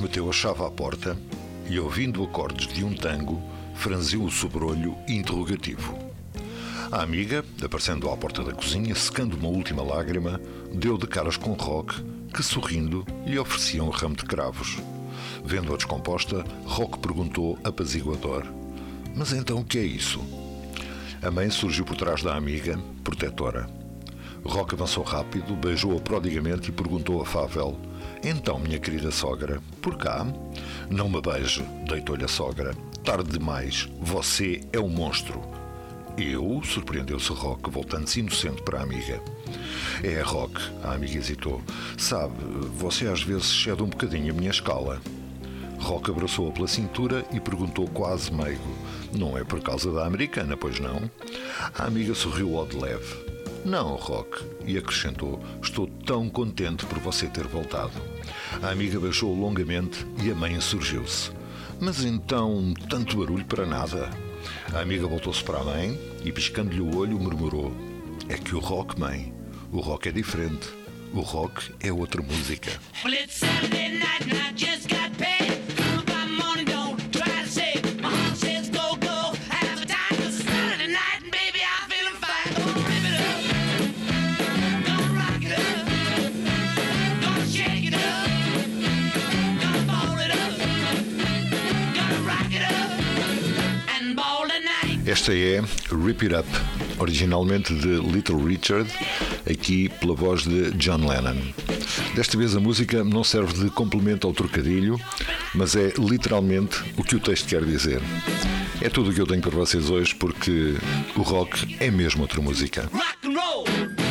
meteu a chave à porta e, ouvindo acordes de um tango, franziu o sobrolho interrogativo. A amiga, aparecendo à porta da cozinha, secando uma última lágrima, deu de caras com Rock, que, sorrindo, lhe oferecia um ramo de cravos. Vendo-a descomposta, Rock perguntou apaziguador: Mas então o que é isso? A mãe surgiu por trás da amiga, protetora. Rock avançou rápido, beijou-a prodigamente e perguntou afável: Então, minha querida sogra, por cá? Não me beije, deitou-lhe a sogra. Tarde demais, você é um monstro. Eu? surpreendeu-se Rock, voltando-se inocente para a amiga. É, Rock, a amiga hesitou. Sabe, você às vezes cede um bocadinho a minha escala. Rock abraçou-a pela cintura e perguntou quase meigo: Não é por causa da americana, pois não? A amiga sorriu ao de leve. Não, Rock, e acrescentou: Estou tão contente por você ter voltado. A amiga beijou longamente e a mãe insurgiu-se. Mas então, tanto barulho para nada. A amiga voltou-se para a mãe e, piscando-lhe o olho, murmurou: É que o rock, mãe, o rock é diferente. O rock é outra música. Well, Esta é Rip It Up, originalmente de Little Richard, aqui pela voz de John Lennon. Desta vez a música não serve de complemento ao trocadilho, mas é literalmente o que o texto quer dizer. É tudo o que eu tenho para vocês hoje porque o rock é mesmo outra música. Rock.